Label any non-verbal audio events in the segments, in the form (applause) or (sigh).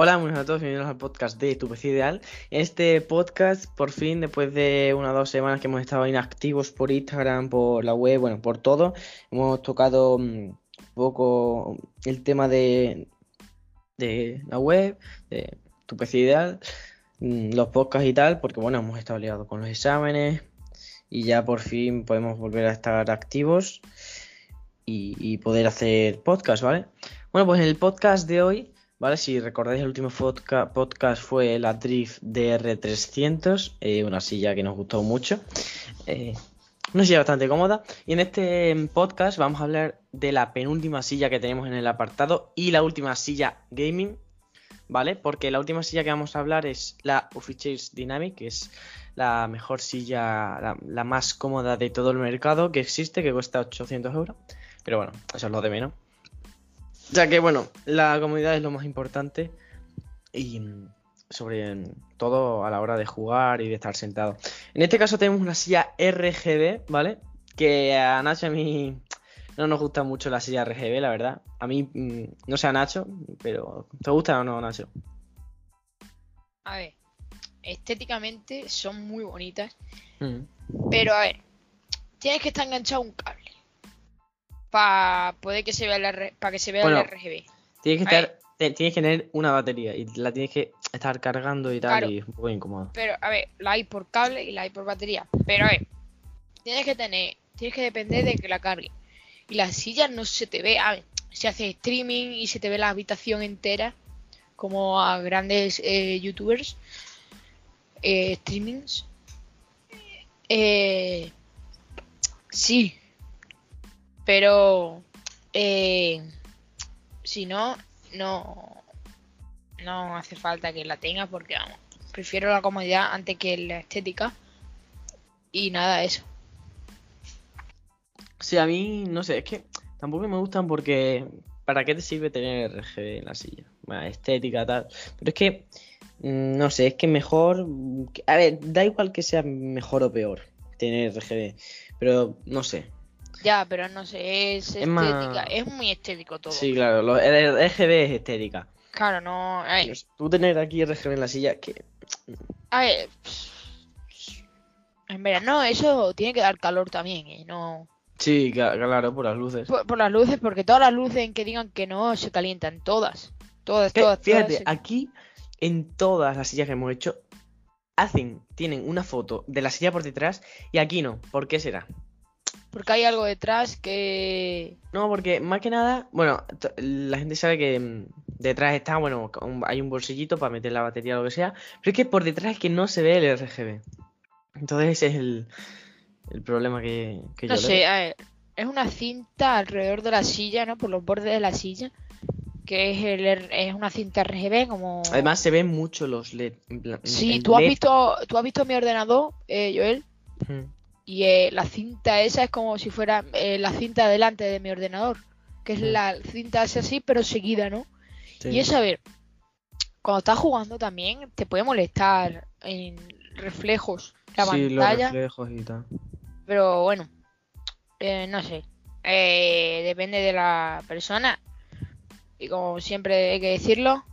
Hola, muy buenas a todos, bienvenidos al podcast de Tu PC Ideal. Este podcast, por fin, después de unas dos semanas que hemos estado inactivos por Instagram, por la web, bueno, por todo, hemos tocado un poco el tema de, de la web, de Tu PC Ideal, mm, los podcasts y tal, porque bueno, hemos estado liados con los exámenes y ya por fin podemos volver a estar activos y, y poder hacer podcast, ¿vale? Bueno, pues en el podcast de hoy ¿vale? Si recordáis, el último podcast fue la Drift DR300, eh, una silla que nos gustó mucho. Eh, una silla bastante cómoda. Y en este podcast vamos a hablar de la penúltima silla que tenemos en el apartado y la última silla gaming, ¿vale? Porque la última silla que vamos a hablar es la Office Dynamic, que es la mejor silla, la, la, más cómoda de todo el mercado que existe, que cuesta 800 euros. Pero bueno, eso es lo de menos. Ya que bueno, la comodidad es lo más importante y sobre todo a la hora de jugar y de estar sentado. En este caso tenemos una silla RGB, ¿vale? Que a Nacho a mí no nos gusta mucho la silla RGB, la verdad. A mí, mm, no sé a Nacho, pero ¿te gusta o no, Nacho? A ver, estéticamente son muy bonitas, mm. pero a ver, tienes que estar enganchado a un para poder que se vea el, para que se vea el RGB. Tienes que, estar, tienes que tener una batería y la tienes que estar cargando y tal y es un poco incómodo. Pero a ver, la hay por cable y la hay por batería. Pero a ver, tienes que tener, tienes que depender de que la cargue. Y la silla no se te ve, a ver, se hace streaming y se te ve la habitación entera, como a grandes eh, youtubers, eh, streamings. Eh, sí, pero eh, si no, no, no hace falta que la tenga porque vamos, prefiero la comodidad antes que la estética. Y nada, eso. Sí, a mí, no sé, es que tampoco me gustan porque ¿para qué te sirve tener RGB en la silla? estética, tal. Pero es que, mm, no sé, es que mejor. A ver, da igual que sea mejor o peor tener RGB. Pero no sé, ya, pero no sé, es, estética, es muy estético todo. Sí, claro, lo, el RGB es estética. Claro, no. A tú tener aquí RGB en la silla, que. A ver. En verano eso tiene que dar calor también, ¿eh? No. Sí, claro, por las luces. Por, las luces, porque todas las luces en que digan que no se calientan, todas. Todas, todas. Fíjate, aquí en todas las sillas que hemos hecho, hacen, tienen una foto de la silla por detrás y aquí no. ¿Por qué será? Porque hay algo detrás que... No, porque más que nada, bueno, la gente sabe que mm, detrás está, bueno, hay un bolsillito para meter la batería o lo que sea, pero es que por detrás es que no se ve el RGB. Entonces ese es el, el problema que, que no sé, a ver, es una cinta alrededor de la silla, ¿no? Por los bordes de la silla, que es, el, es una cinta RGB como... Además se ven mucho los LED. Sí, tú has, visto, tú has visto mi ordenador, eh, Joel. Y eh, la cinta esa es como si fuera eh, la cinta delante de mi ordenador. Que es mm. la cinta así, pero seguida, ¿no? Y es a ver, cuando estás jugando también te puede molestar en reflejos la sí, Los reflejos y tal. Pero bueno, eh, no sé. depende de la persona. Y como siempre hay que decirlo.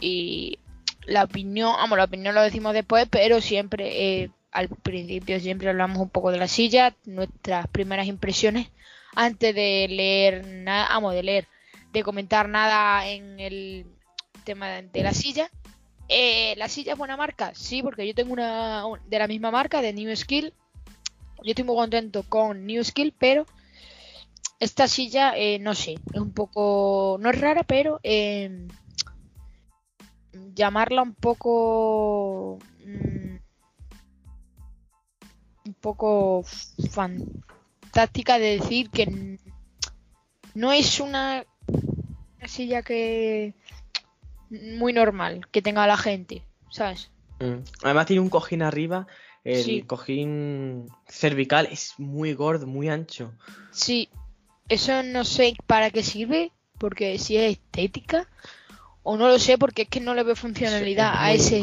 Y la opinión, vamos, la opinión lo decimos después, pero siempre al principio siempre hablamos un poco de la silla, nuestras primeras impresiones, antes de leer nada, amo de leer, de comentar nada en el tema de la silla. Eh, ¿La silla es buena marca? Sí, porque yo tengo una de la misma marca, de New Skill. Yo estoy muy contento con New Skill, pero esta silla, eh, no sé, es un poco, no es rara, pero eh, llamarla un poco... Mm, poco fantástica de decir que no es una, silla que muy normal que tenga la gente, ¿sabes? Mm. Además tiene un cojín arriba, el cojín cervical es muy gordo, muy ancho. Sí, eso no sé para qué sirve, porque si es estética o no lo sé porque es que no le veo funcionalidad a ese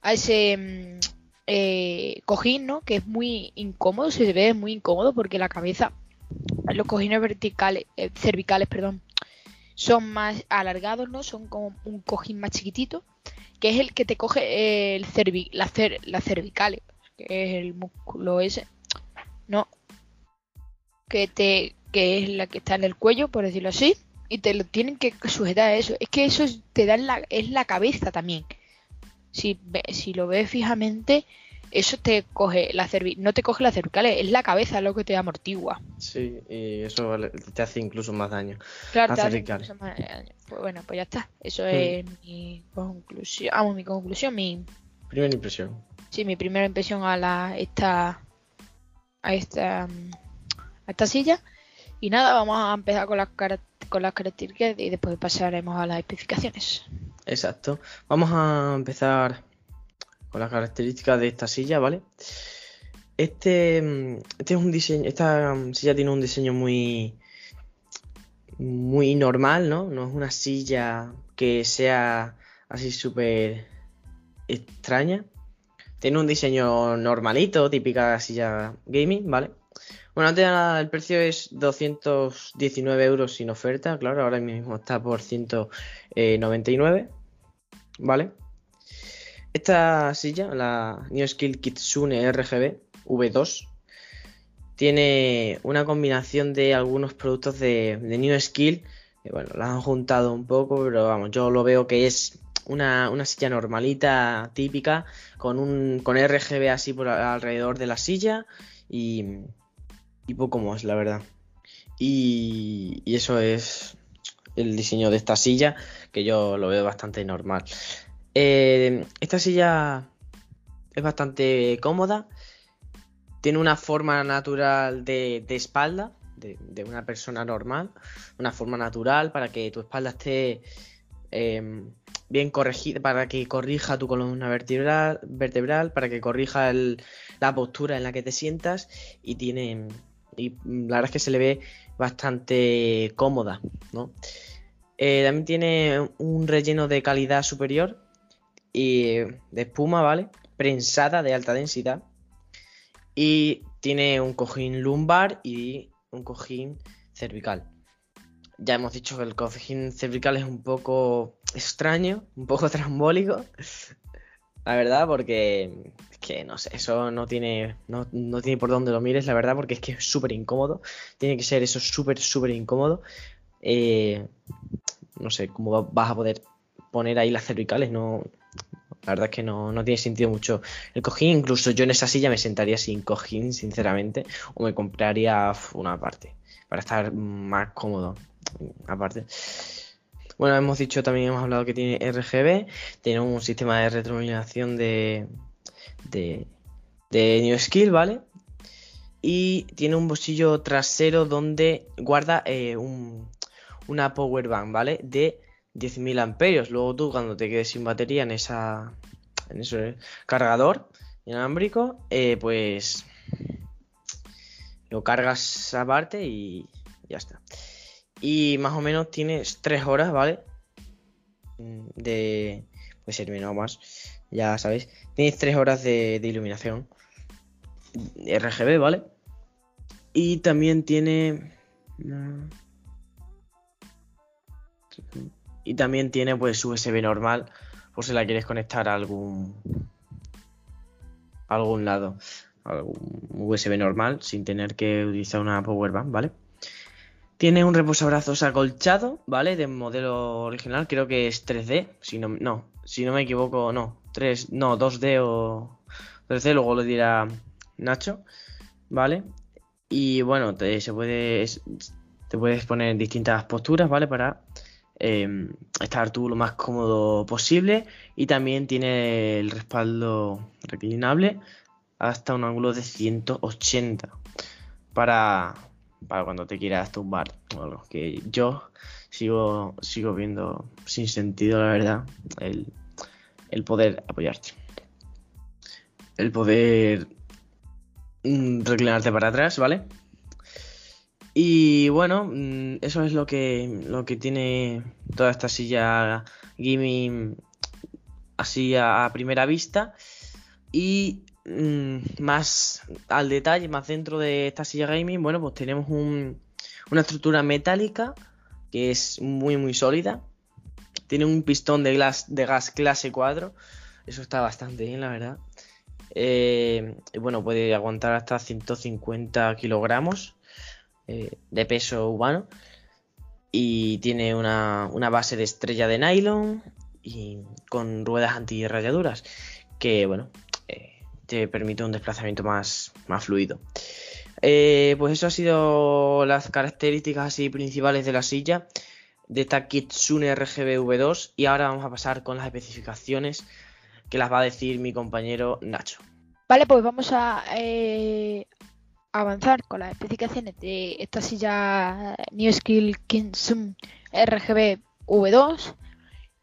a ese mm, eh, cojín, ¿no? Que es muy incómodo, se ve muy incómodo porque la cabeza, los cojines verticales, eh, cervicales, perdón, son más alargados, ¿no? Son como un cojín más chiquitito, que es el que te coge el cervi la, cer la cervicales, que es el músculo ese, ¿no? Que te que es la que está en el cuello, por decirlo así, y te lo tienen que sujetar a eso. Es que eso te da la, es la cabeza también. Si, si lo ves fijamente, eso te coge la cervi no te coge la cervical, es la cabeza lo que te amortigua. Sí, y eso te hace incluso más daño. Claro, te hace incluso más daño. Pues bueno, pues ya está. Eso hmm. es mi conclusión. Vamos, mi conclusión, mi primera impresión. Sí, mi primera impresión a la esta a esta a esta silla. Y nada, vamos a empezar con las con las características y después pasaremos a las especificaciones. Exacto. Vamos a empezar con las características de esta silla, ¿vale? Este, mm, este es un diseño, esta silla tiene un diseño muy muy normal, ¿no? No es una silla que sea así súper extraña. Tiene un diseño normalito, típica silla gaming, ¿vale? Bueno, antes el precio es 219 euros sin oferta, claro, ahora mismo está por 199, ¿vale? Esta silla, la New Skill Kitsune RGB V2, tiene una combinación de algunos productos de, New Skill. bueno, la han juntado un poco, pero vamos, yo lo veo que es una, silla normalita, típica, con un con RGB así por alrededor de la silla y, poco más, la verdad. Y, eso es el diseño de esta silla, que yo lo veo bastante normal. Eh, esta silla es bastante cómoda. Tiene una forma natural de, espalda, de, una persona normal. Una forma natural para que tu espalda esté em, bien corregida, para que corrija tu columna vertebral, vertebral para que corrija la postura en la que te sientas. Y tiene. Y la verdad es que se le ve bastante cómoda, ¿no? Eh, también tiene un relleno de calidad superior y de espuma, ¿vale? Prensada de alta densidad. Y tiene un cojín lumbar y un cojín cervical. Ya hemos dicho que el cojín cervical es un poco extraño, un poco (laughs) trambólico. La verdad, porque es que no sé, eso no tiene, no, tiene por dónde lo mires, la verdad, porque es que es súper incómodo. Tiene que ser eso súper, súper incómodo. Eh, no sé cómo vas a poder poner ahí las cervicales, no, la verdad es que no, tiene sentido mucho el cojín. Incluso yo en esa silla me sentaría sin cojín, sinceramente. O me compraría una parte para estar más cómodo. Aparte. Bueno, hemos dicho también, hemos hablado que tiene RGB. Tiene un sistema de retroiluminación de, de, de New Skill, ¿vale? Y tiene un bolsillo trasero donde guarda eh, un, una power bank, ¿vale? De 10.000 amperios. Luego tú cuando te quedes sin batería en esa en ese cargador inalámbrico, eh, pues lo cargas aparte y ya está. Y más o menos tienes 3 horas, ¿vale? De... Puede ser menos más, ya sabéis. Tienes 3 horas de, de iluminación. RGB, ¿vale? Y también tiene... Y también tiene pues USB normal por si la quieres conectar a algún algún lado, algún USB normal sin tener que utilizar una power bank, ¿vale? Tiene un reposabrazos acolchado, ¿vale? De modelo original, creo que es 3D, si no, no, si no me equivoco, no, 3, no, 2D o 3D, luego lo dirá Nacho, ¿vale? Y bueno, se puede, te puedes poner en distintas posturas, ¿vale? Para Em, estar tú lo más cómodo posible y también tiene el respaldo reclinable hasta un ángulo de 180 para, para cuando te quieras tumbar o algo. Que yo sigo sigo viendo sin sentido la verdad el, el poder apoyarte. El poder mm, reclinarte para atrás vale y bueno, mm, eso es lo que, lo que tiene toda esta silla gaming así a, primera vista. Y mm, más al detalle, más dentro de esta silla gaming, bueno, pues tenemos una estructura metálica que es muy muy sólida. Tiene un pistón de, de gas clase 4. Eso está bastante bien, la verdad. Eh, bueno, puede aguantar hasta 150 kilogramos eh, de peso humano. Y tiene una, base de estrella de nylon y con ruedas antirrayaduras. Que bueno, eh, te permite un desplazamiento más, más fluido. pues eso ha sido las características así principales de la silla de esta Kitsune RGB V2 y ahora vamos a pasar con las especificaciones que las va a decir mi compañero Nacho. Vale, pues vamos a eh, avanzar con las especificaciones de esta silla New Skill Kitsune RGB V2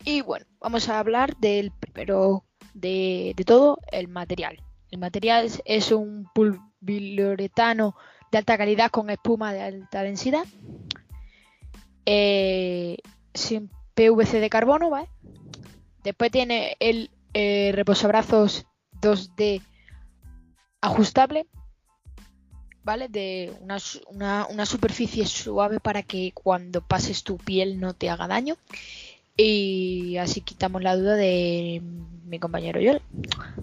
y bueno, vamos a hablar del primero de, todo, el material. El material es, un poliuretano de alta calidad con espuma de alta densidad eh, sin PVC de carbono, ¿vale? Después tiene el eh, reposabrazos 2D ajustable, ¿vale? De una, una, superficie suave para que cuando pases tu piel no te haga daño. Y así quitamos la duda de mi compañero Joel.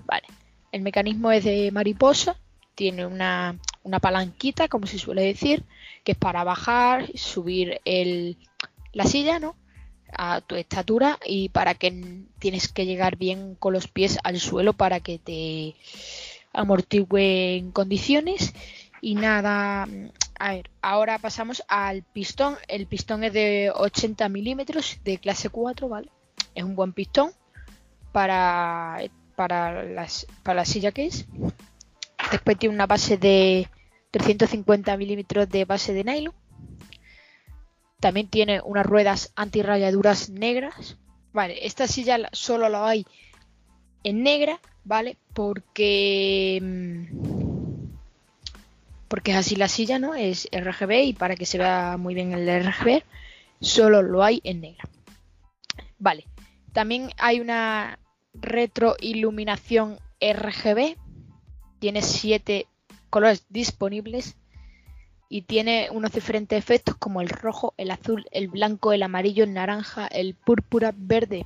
Vale. El mecanismo es de mariposa. Tiene una, una palanquita, como se suele decir, que es para bajar, subir el, la silla, ¿no? A tu estatura y para que tienes que llegar bien con los pies al suelo para que te amortigüe en condiciones. Y nada, a ver, ahora pasamos al pistón. El pistón es de 80 milímetros de clase 4, ¿vale? Es un buen pistón para, para, las, para la silla que es. Después tiene una base de 350 milímetros de base de nylon. También tiene unas ruedas antirrayaduras negras. Vale, esta silla solo la hay en negra, ¿vale? Porque... Porque es así la silla, ¿no? Es RGB y para que se vea muy bien el RGB, solo lo hay en negra. Vale, también hay una retroiluminación RGB. Tiene 7 colores disponibles y tiene unos diferentes efectos como el rojo, el azul, el blanco, el amarillo, el naranja, el púrpura, verde.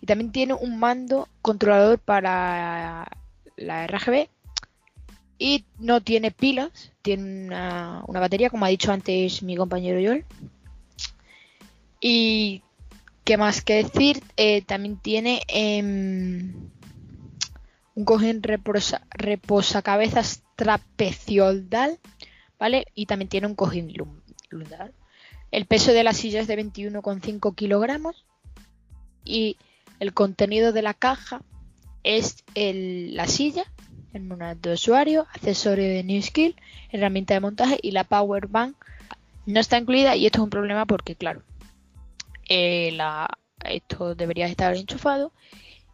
Y también tiene un mando controlador para la RGB y no tiene pilas, tiene una, batería, como ha dicho antes mi compañero Joel. Y qué más que decir, eh, también tiene em, un cojín reposa, reposacabezas trapeciodal, ¿vale? Y también tiene un cojín lunar. El peso de la silla es de 21,5 kilogramos y el contenido de la caja es la silla, el manual de usuario, accesorio de New Skill, herramienta de montaje y la Power Bank no está incluida y esto es un problema porque claro, eh, esto debería estar enchufado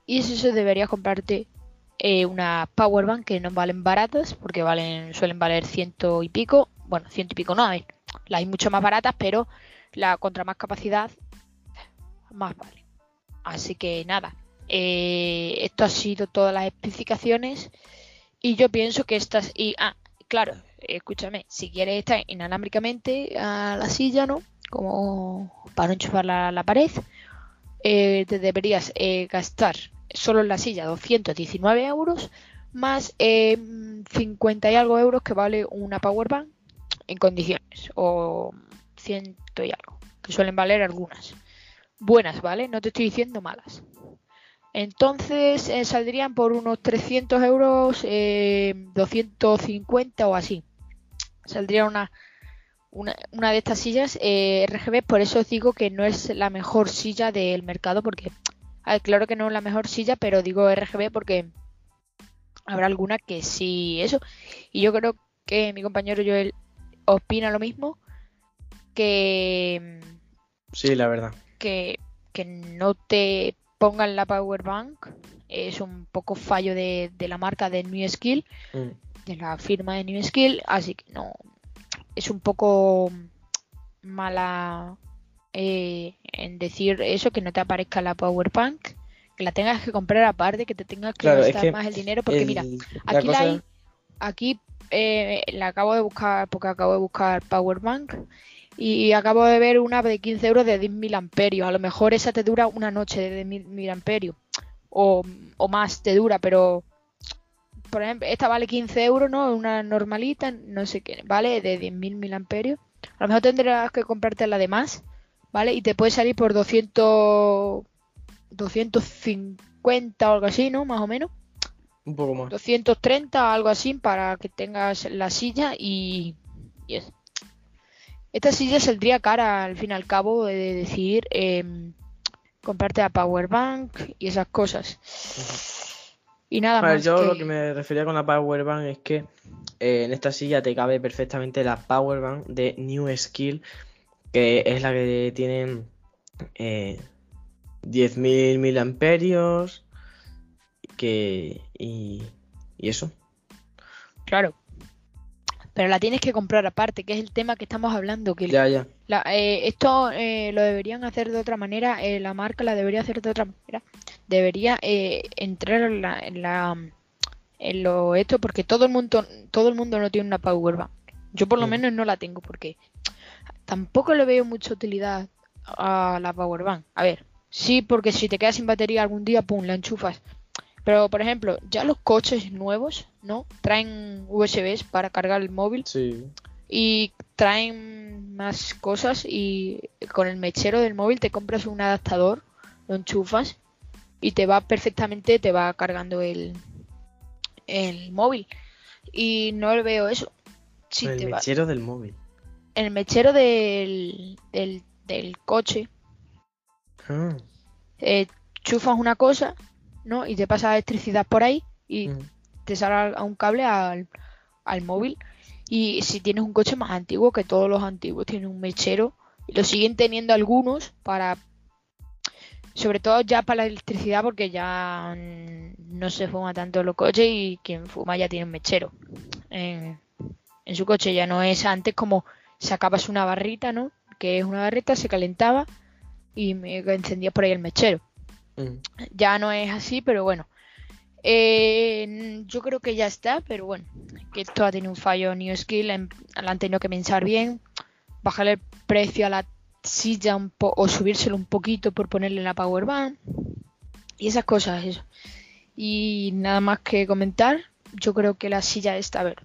y eso debería comprarte eh, una power bank que no valen baratas porque valen suelen valer ciento y pico bueno ciento y pico no ver las hay mucho más baratas pero la contra más capacidad más vale. Así que nada eh, esto ha sido todas las especificaciones y yo pienso que estas y ah claro escúchame si quieres estar inalámbricamente a la silla no como para enchufar la, la pared eh, te deberías gastar solo en la silla 219 euros más 50 eh, y algo euros que vale una power bank en condiciones o ciento y algo que suelen valer algunas. Buenas vale no te estoy diciendo malas entonces eh, saldrían por unos 300 euros 250 eh, o así saldría una una, una de estas sillas RGB por eso os digo que no es la mejor silla del mercado porque claro que no es la mejor silla, pero digo RGB porque habrá alguna que sí eso. Y yo creo que mi compañero Joel opina lo mismo. Que. Sí, la verdad. Que, que no te pongan la power bank es un poco fallo de, la marca de New Skill, mm. de la firma de New Skill, así que no. Es un poco mala eh, en decir eso, que no te aparezca la Power Bank, que la tengas que comprar aparte, que te tengas que gastar más el dinero, porque mira, aquí, hay, aquí eh, la acabo de buscar porque acabo de buscar Powerbank y acabo de ver una de 15 euros de 10.000 amperios. A lo mejor esa te dura una noche de 10.000 amperios o, o más te dura, pero por ejemplo, esta vale 15 euros, ¿no? Una normalita, no sé qué, ¿vale? De 10.000 mil amperios. A lo mejor tendrás que comprarte la de más, ¿vale? Y te puede salir por 200, 250 o algo así, ¿no? Más o menos. Un poco más. 230, algo así, para que tengas la silla y, y eso. Esta silla saldría cara al fin y al cabo de decir em, comprarte la power bank y esas cosas. Y nada A ver, más. yo que- lo que me refería con la Power Bank es que eh, en esta silla te cabe perfectamente la Power Bank de New Skill, que es la que tiene eh, 10.000 miliamperios que, y, y eso. Claro. Pero la tienes que comprar aparte, que es el tema que estamos hablando. Que Ya, ya. la- eh, esto eh, lo deberían hacer de otra manera, eh, la marca la debería hacer de otra manera. Debería eh, entrar en la, en la en lo esto porque todo el mundo todo el mundo no tiene una power bank. Yo por lo Mm. menos no la tengo porque tampoco le veo mucha utilidad a la power bank. A ver, sí, porque si te quedas sin batería algún día, pum, la enchufas. Pero por ejemplo, ya los coches nuevos, ¿no? Traen USBs para cargar el móvil Sí. y traen más cosas y con el mechero del móvil te compras un adaptador, lo enchufas y te va perfectamente, te va cargando el, el móvil. Y no le veo eso. Si el te va- mechero del móvil. el mechero del, del, del coche, Ah, eh, chufas una cosa, ¿no? Y te pasa electricidad por ahí y te sale a- un cable al, al móvil. Y si tienes un coche más antiguo, que todos los antiguos tienen un mechero, y lo siguen teniendo algunos para, sobre todo ya para la electricidad, porque ya no se fuma tanto los coches y quien fuma ya tiene un mechero. En, en su coche ya no es antes como sacabas una barrita, ¿no? Que es una barrita, se calentaba y me encendías por ahí el mechero Mm. ya no es así, pero bueno. Eh, yo creo que ya está, pero bueno, que esto ha tenido un fallo New Skill, en- la han tenido que pensar bien, bajarle el precio a la silla un po o subírselo un poquito por ponerle la power bank y esas cosas, eso. Y nada más que comentar, yo creo que la silla esta, a ver,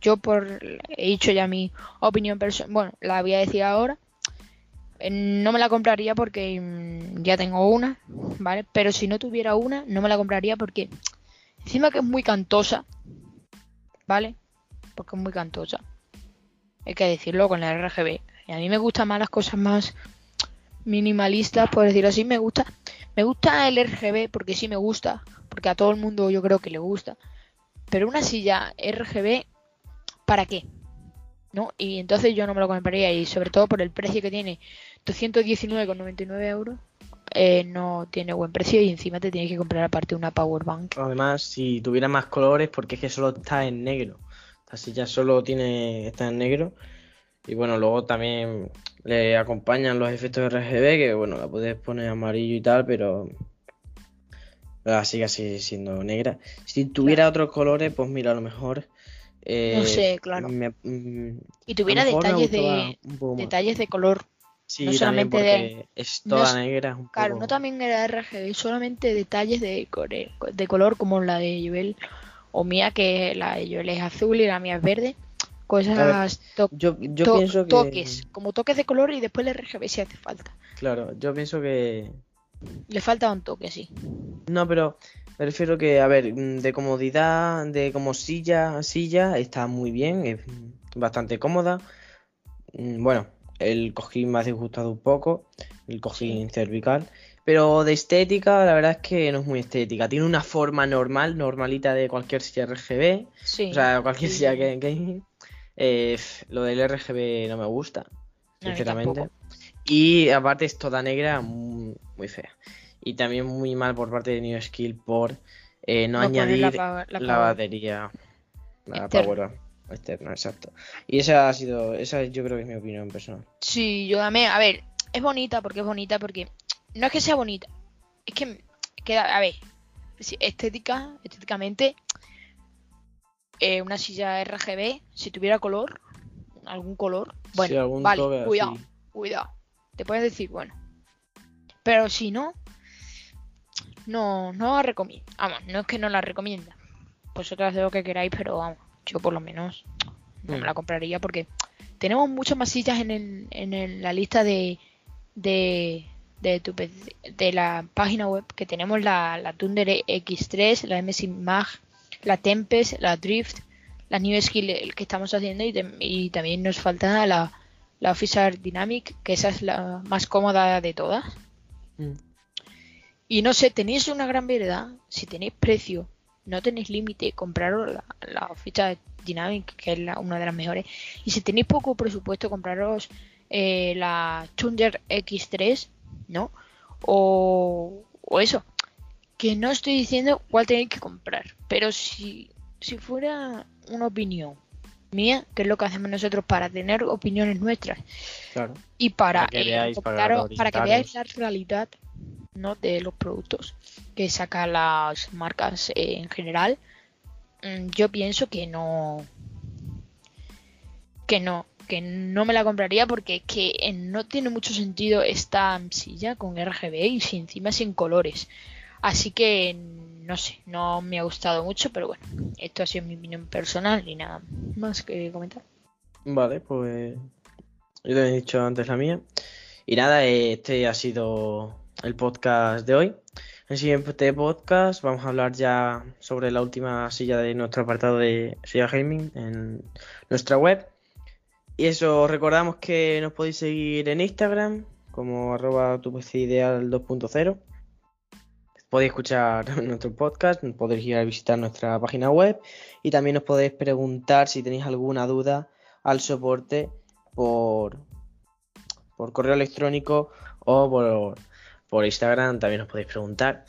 yo por he dicho ya mi opinión personal, bueno, la voy a decir ahora. Eh, No me la compraría porque mm, ya tengo una, ¿vale? Pero si no tuviera una, no me la compraría porque encima que es muy cantosa, ¿vale? Porque es muy cantosa. Hay que decirlo con la RGB. Y a mí me gustan más las cosas más minimalistas, por decirlo así. Me gusta, me gusta el RGB porque sí me gusta, porque a todo el mundo yo creo que le gusta. Pero una silla RGB, ¿para qué? ¿No? Y entonces yo no me lo compraría y sobre todo por el precio que tiene, 219,99 euros, eh, no tiene buen precio y encima te tienes que comprar aparte una power bank. Además, si tuviera más colores, porque es que solo está en negro. Esta silla solo tiene, está en negro. Y bueno, luego también le acompañan los efectos RGB, que bueno, la puedes poner amarillo y tal, pero la sigue así siendo negra. Si tuviera otros colores, pues mira, a lo mejor. Eh, No sé, claro. me- mm, Y tuviera detalles de detalles de color. Sí, no solamente de- es no toda es- negra, es un Claro, poco- no también era RGB, solamente detalles de, de color como la de Joel o mía, que la de Joel es azul y la mía es verde. Cosas, to- Yo, yo to- pienso que. toques, como toques de color y después el RGB si hace falta. Claro, yo pienso que. Le falta un toque, sí. No, pero me refiero que, a ver, mm, de comodidad, de como silla a silla, está muy bien, es bastante cómoda. Mm, Bueno, el cojín me ha disgustado un poco, el cojín cervical. Pero de estética, la verdad es que no es muy estética. Tiene una forma normal, normalita de cualquier silla RGB. Sí. O sea, cualquier silla que, que- eh, lo del RGB no me gusta, sinceramente. Y aparte es toda negra, muy, muy fea. Y también muy mal por parte de New Skill por eh, no, añadir la la, pa- la power. batería, la power externa, exacto. Y esa ha sido, esa yo creo que es mi opinión personal. Sí, yo también. A ver, es bonita porque es bonita porque no es que sea bonita, es que queda, a ver, estética, estéticamente eh, una silla RGB, si tuviera color, algún color, bueno, Sí, algún vale, cuidado, así. cuidado. Te puedes decir, bueno. Pero si no, no, no la recomiendo. Vamos, no es que no la recomienda. Vosotros haced lo que queráis, pero vamos, yo por lo menos no me Mm. la compraría porque tenemos muchas más sillas en, el, en el- la lista de, de, de, tu de la página web que tenemos la, la Thunder X3, la MSI Mag, la Tempest, la Drift, la New Skill que estamos haciendo y, y también nos falta la, la Officer Dynamic, que esa es la más cómoda de todas. Mm. Y no sé, tenéis una gran variedad, si tenéis precio, no tenéis límite, compraros la, la Officer Dynamic, que es la- una de las mejores. Y si tenéis poco presupuesto, compraros eh, la Thunder X3, ¿no? O, o eso. Que no estoy diciendo cuál tenéis que comprar, pero si, si fuera una opinión mía, que es lo que hacemos nosotros para tener opiniones nuestras Claro. y para, Para que eh, veáis, para comentaros- para que veáis la realidad ¿no? de los productos que sacan las marcas eh, en general, mm, yo pienso que no que no que no me la compraría porque es que eh, no tiene mucho sentido esta silla con RGB y si encima sin colores. Así que no sé, no me ha gustado mucho, pero bueno, esto ha sido mi opinión personal y nada más que comentar. Vale, pues yo te he dicho antes la mía. Y nada, este ha sido el podcast de hoy. En el siguiente podcast vamos a hablar ya sobre la última silla de nuestro apartado de Silla Gaming en nuestra web. Y eso, os recordamos que nos podéis seguir en Instagram como arroba tu ideal 2.0. Podéis escuchar (laughs) nuestro podcast, podéis ir a visitar nuestra página web y también os podéis preguntar si tenéis alguna duda al soporte por, por correo electrónico o por, por Instagram, también os podéis preguntar.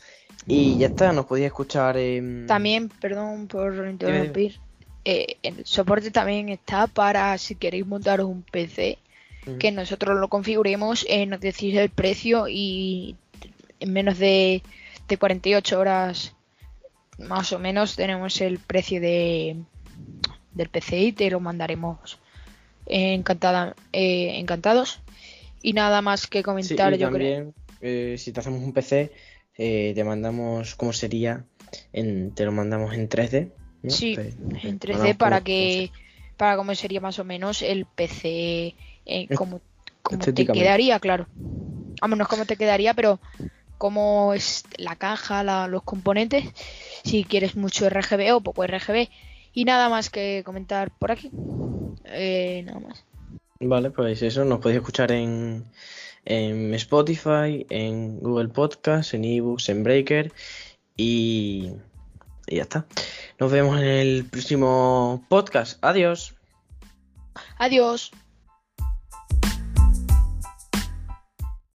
Y ya está, nos podéis escuchar en... También, perdón por interrumpir, eh, el soporte también está para si queréis montaros un PC, que nosotros lo configuremos, eh, nos decís el precio y en menos de, de 48 horas más o menos tenemos el precio de del PC y te lo mandaremos eh, encantada, eh, encantados. Y nada más que Sí, comentar, y yo creo. también, eh, si te hacemos un PC, eh, te mandamos cómo sería, en, te lo mandamos en 3D. ¿no? Sí, Te- en 3D mandamos para cómo- que para cómo sería más o menos el PC como, como te quedaría, claro. Vamos, no es como te quedaría, pero cómo es la caja, la- los componentes, si quieres mucho RGB o poco RGB. Y nada más que comentar por aquí. Eh, nada más. Vale, pues eso, nos podéis escuchar en, en Spotify, en Google Podcast, en eBooks, en Breaker y, y ya está. Nos vemos en el próximo podcast. Adiós. Adiós.